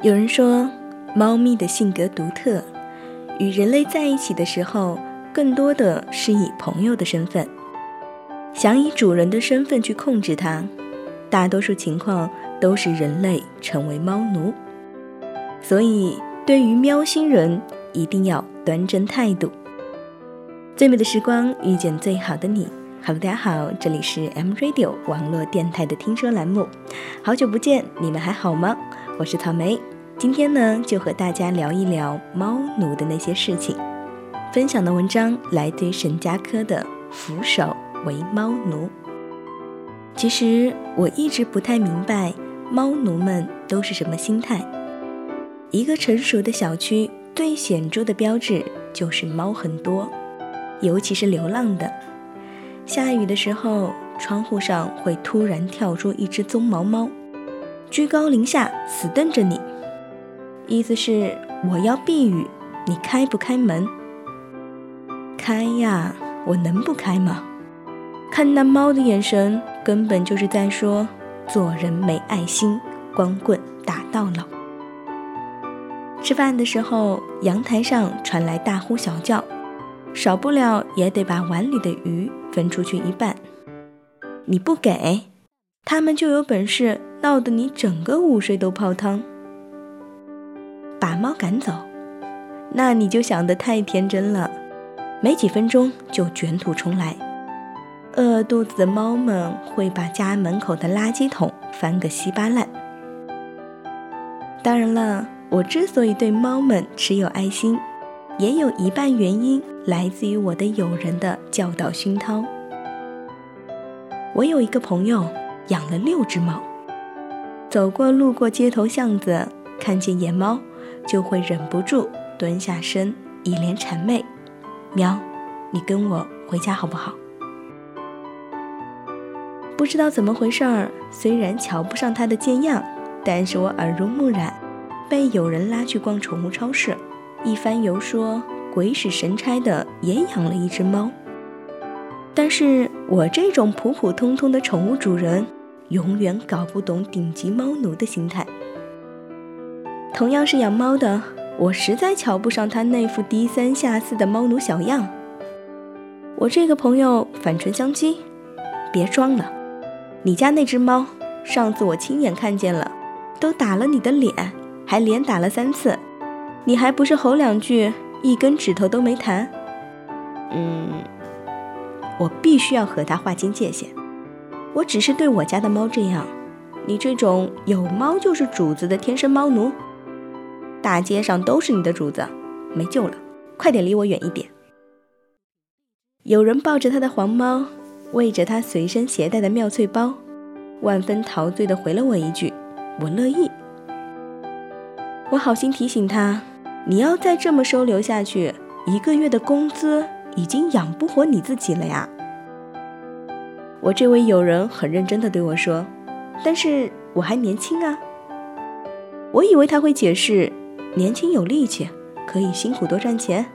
有人说，猫咪的性格独特，与人类在一起的时候，更多的是以朋友的身份，想以主人的身份去控制它。大多数情况都是人类成为猫奴。所以，对于喵星人，一定要端正态度。最美的时光遇见最好的你。Hello，大家好，这里是 M Radio 网络电台的听说栏目。好久不见，你们还好吗？我是草莓，今天呢就和大家聊一聊猫奴的那些事情。分享的文章来自于沈佳柯的《俯首为猫奴》。其实我一直不太明白猫奴们都是什么心态。一个成熟的小区最显著的标志就是猫很多，尤其是流浪的。下雨的时候，窗户上会突然跳出一只棕毛猫。居高临下，死瞪着你，意思是我要避雨，你开不开门？开呀，我能不开吗？看那猫的眼神，根本就是在说做人没爱心，光棍打到老。吃饭的时候，阳台上传来大呼小叫，少不了也得把碗里的鱼分出去一半。你不给，他们就有本事。闹得你整个午睡都泡汤。把猫赶走，那你就想得太天真了。没几分钟就卷土重来，饿肚子的猫们会把家门口的垃圾桶翻个稀巴烂。当然了，我之所以对猫们持有爱心，也有一半原因来自于我的友人的教导熏陶。我有一个朋友养了六只猫。走过路过街头巷子，看见野猫，就会忍不住蹲下身，一脸谄媚：“喵，你跟我回家好不好？”不知道怎么回事儿，虽然瞧不上它的贱样，但是我耳濡目染，被有人拉去逛宠物超市，一番游说，鬼使神差的也养了一只猫。但是我这种普普通通的宠物主人。永远搞不懂顶级猫奴的心态。同样是养猫的，我实在瞧不上他那副低三下四的猫奴小样。我这个朋友反唇相讥：“别装了，你家那只猫，上次我亲眼看见了，都打了你的脸，还连打了三次，你还不是吼两句，一根指头都没弹。”嗯，我必须要和他划清界限。我只是对我家的猫这样，你这种有猫就是主子的天生猫奴，大街上都是你的主子，没救了，快点离我远一点。有人抱着他的黄猫，喂着他随身携带的妙脆包，万分陶醉的回了我一句：“我乐意。”我好心提醒他：“你要再这么收留下去，一个月的工资已经养不活你自己了呀。”我这位友人很认真地对我说：“但是我还年轻啊。”我以为他会解释，年轻有力气，可以辛苦多赚钱。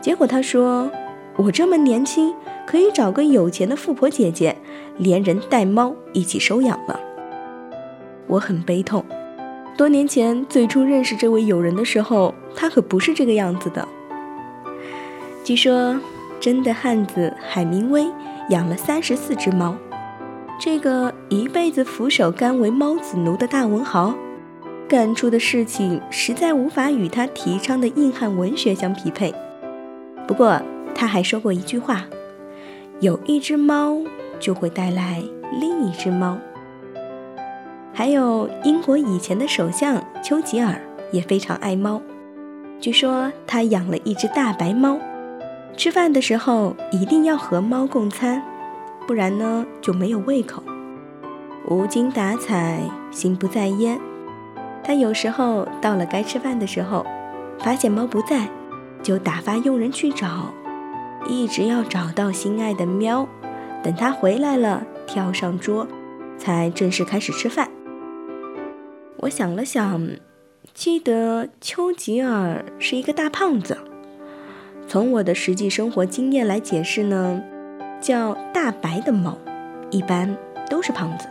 结果他说：“我这么年轻，可以找个有钱的富婆姐姐，连人带猫一起收养了。”我很悲痛。多年前最初认识这位友人的时候，他可不是这个样子的。据说，真的汉子海明威。养了三十四只猫，这个一辈子俯首甘为猫子奴的大文豪，干出的事情实在无法与他提倡的硬汉文学相匹配。不过他还说过一句话：有一只猫就会带来另一只猫。还有英国以前的首相丘吉尔也非常爱猫，据说他养了一只大白猫。吃饭的时候一定要和猫共餐，不然呢就没有胃口。无精打采，心不在焉。他有时候到了该吃饭的时候，发现猫不在，就打发佣人去找，一直要找到心爱的喵。等它回来了，跳上桌，才正式开始吃饭。我想了想，记得丘吉尔是一个大胖子。从我的实际生活经验来解释呢，叫大白的猫，一般都是胖子。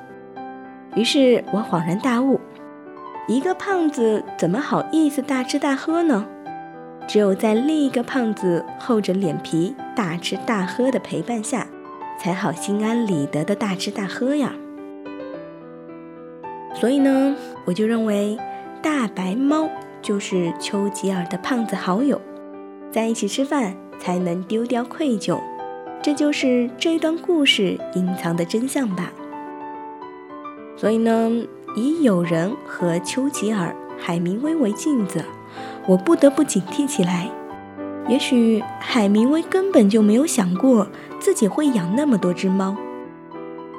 于是我恍然大悟，一个胖子怎么好意思大吃大喝呢？只有在另一个胖子厚着脸皮大吃大喝的陪伴下，才好心安理得的大吃大喝呀。所以呢，我就认为大白猫就是丘吉尔的胖子好友，在一起吃饭才能丢掉愧疚，这就是这段故事隐藏的真相吧。所以呢。以友人和丘吉尔、海明威为镜子，我不得不警惕起来。也许海明威根本就没有想过自己会养那么多只猫，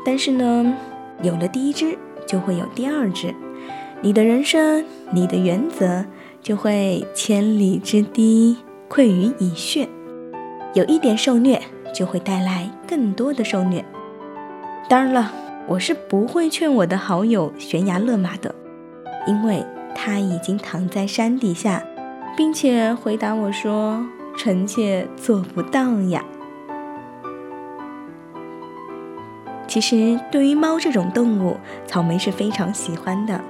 但是呢，有了第一只，就会有第二只。你的人生，你的原则，就会千里之堤溃于蚁穴。有一点受虐，就会带来更多的受虐。当然了。我是不会劝我的好友悬崖勒马的，因为他已经躺在山底下，并且回答我说：“臣妾做不到呀。”其实，对于猫这种动物，草莓是非常喜欢的。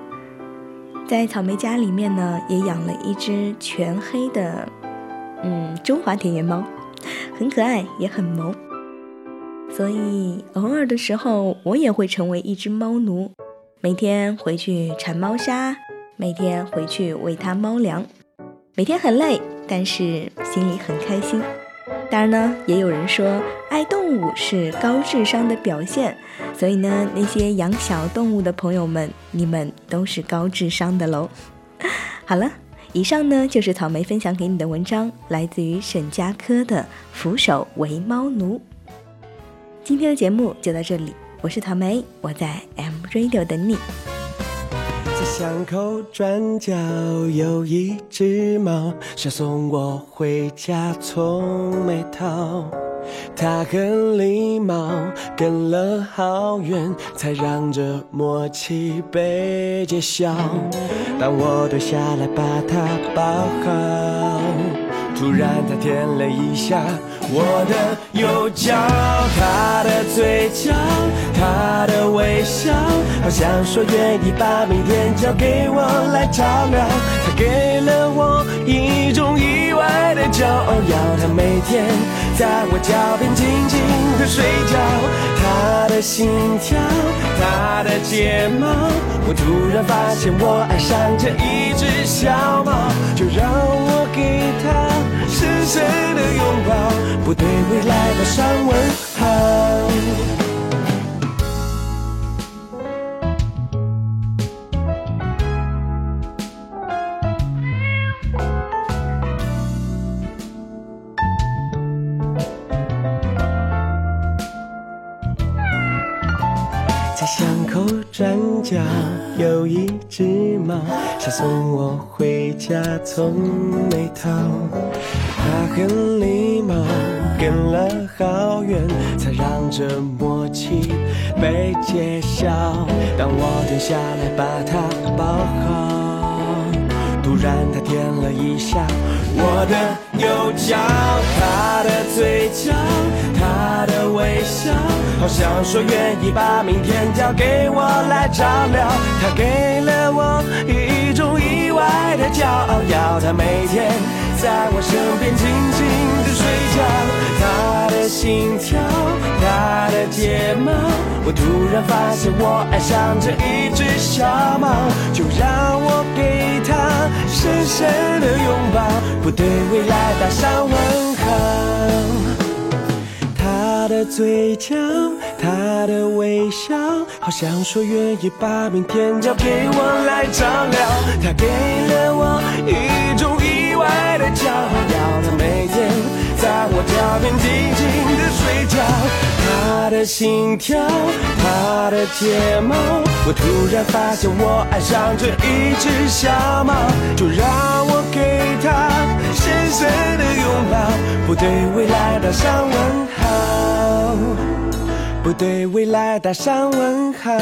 在草莓家里面呢，也养了一只全黑的，嗯，中华田园猫，很可爱，也很萌。所以偶尔的时候，我也会成为一只猫奴，每天回去铲猫砂，每天回去喂它猫粮，每天很累，但是心里很开心。当然呢，也有人说爱动物是高智商的表现，所以呢，那些养小动物的朋友们，你们都是高智商的喽。好了，以上呢就是草莓分享给你的文章，来自于沈佳柯的《俯首为猫奴》。今天的节目就到这里，我是草莓，我在 M Radio 等你。在巷口转角有一只猫，想送我回家从没逃。它很礼貌，跟了好远，才让这默契被揭晓。当我蹲下来把它抱好，突然他舔了一下。我的右脚，他的嘴角，他的微笑，好像说愿意把明天交给我来照料。他给了我一种意外的骄傲，要他每天在我脚边静静的睡觉。他心跳，他的睫毛，我突然发现我爱上这一只小猫，就让我给他。深深的拥抱，不对未来的上问号。角有一只猫，想送我回家，从没逃。它很礼貌，跟了好远，才让这默契被揭晓。当我停下来把它抱好，突然它舔了一下我的右脚，它的嘴角，它的微笑。好像说愿意把明天交给我来照料，他给了我一种意外的骄傲，要他每天在我身边静静的睡觉。他的心跳，他的睫毛，我突然发现我爱上这一只小猫，就让我给他深深的拥抱，不对未来打上问号。他的嘴角，他的微笑，好像说愿意把明天交给我来照料。他给了我一种意外的骄傲，要他每天在我脚边静静的睡觉。他的心跳，他的睫毛，我突然发现我爱上这一只小猫，就让我给他深深的拥抱，不对未来打上问号。不对未来打上问号。